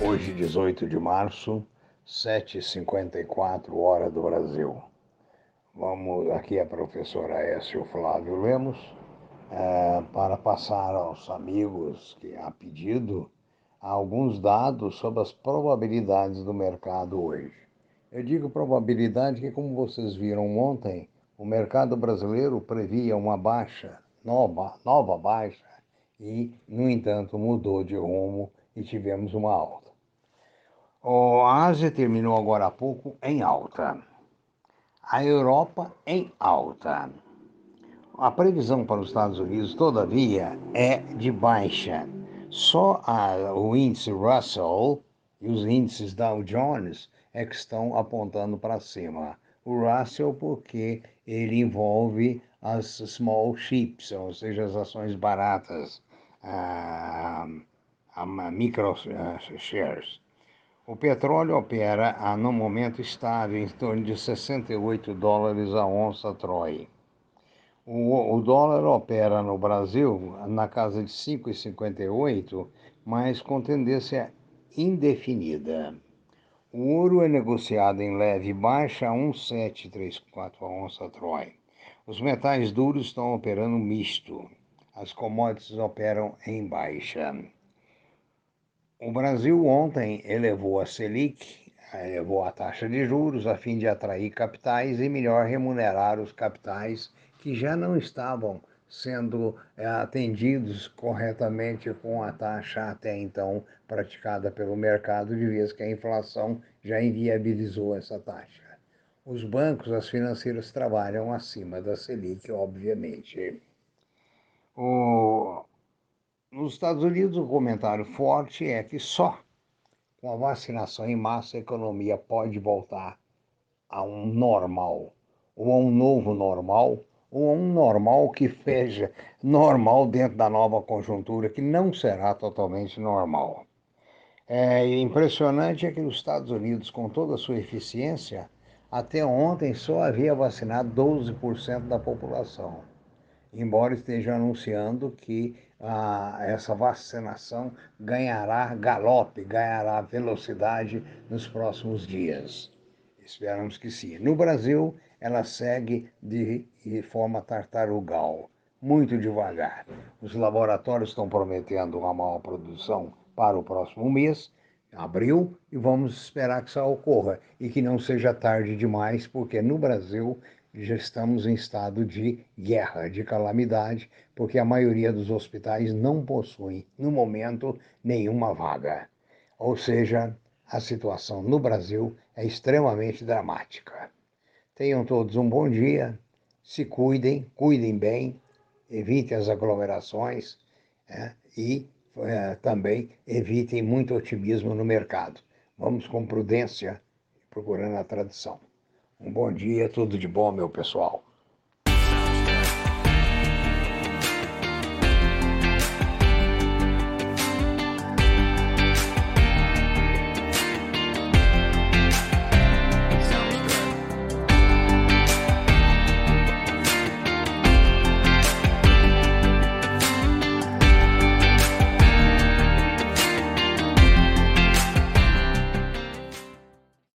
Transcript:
Hoje, 18 de março, 7h54, hora do Brasil. Vamos, aqui é a professora Écio Flávio Lemos, é, para passar aos amigos que há pedido alguns dados sobre as probabilidades do mercado hoje. Eu digo probabilidade que, como vocês viram ontem, o mercado brasileiro previa uma baixa, nova, nova baixa, e, no entanto, mudou de rumo e tivemos uma alta. A Ásia terminou agora há pouco em alta. A Europa em alta. A previsão para os Estados Unidos, todavia, é de baixa. Só a, o índice Russell e os índices Dow Jones é que estão apontando para cima. O Russell porque ele envolve as small chips, ou seja, as ações baratas, a, a micro shares. O petróleo opera a, no momento estável em torno de 68 dólares a onça Troy. O, o dólar opera no Brasil na casa de 5,58, mas com tendência indefinida. O ouro é negociado em leve baixa a 1,734 a onça Troy. Os metais duros estão operando misto. As commodities operam em baixa. O Brasil ontem elevou a Selic, elevou a taxa de juros a fim de atrair capitais e melhor remunerar os capitais que já não estavam sendo é, atendidos corretamente com a taxa até então praticada pelo mercado, de vez que a inflação já inviabilizou essa taxa. Os bancos, as financeiras trabalham acima da Selic, obviamente. O... Nos Estados Unidos, o comentário forte é que só com a vacinação em massa a economia pode voltar a um normal, ou a um novo normal, ou um normal que seja normal dentro da nova conjuntura, que não será totalmente normal. É impressionante é que nos Estados Unidos, com toda a sua eficiência, até ontem só havia vacinado 12% da população, embora esteja anunciando que ah, essa vacinação ganhará galope, ganhará velocidade nos próximos dias. Esperamos que sim. No Brasil, ela segue de, de forma tartarugal, muito devagar. Os laboratórios estão prometendo uma maior produção para o próximo mês, abril, e vamos esperar que isso ocorra e que não seja tarde demais, porque no Brasil já estamos em estado de guerra, de calamidade, porque a maioria dos hospitais não possuem, no momento, nenhuma vaga. Ou seja, a situação no Brasil é extremamente dramática. Tenham todos um bom dia, se cuidem, cuidem bem, evitem as aglomerações é, e é, também evitem muito otimismo no mercado. Vamos com prudência, procurando a tradição. Um bom dia, tudo de bom, meu pessoal.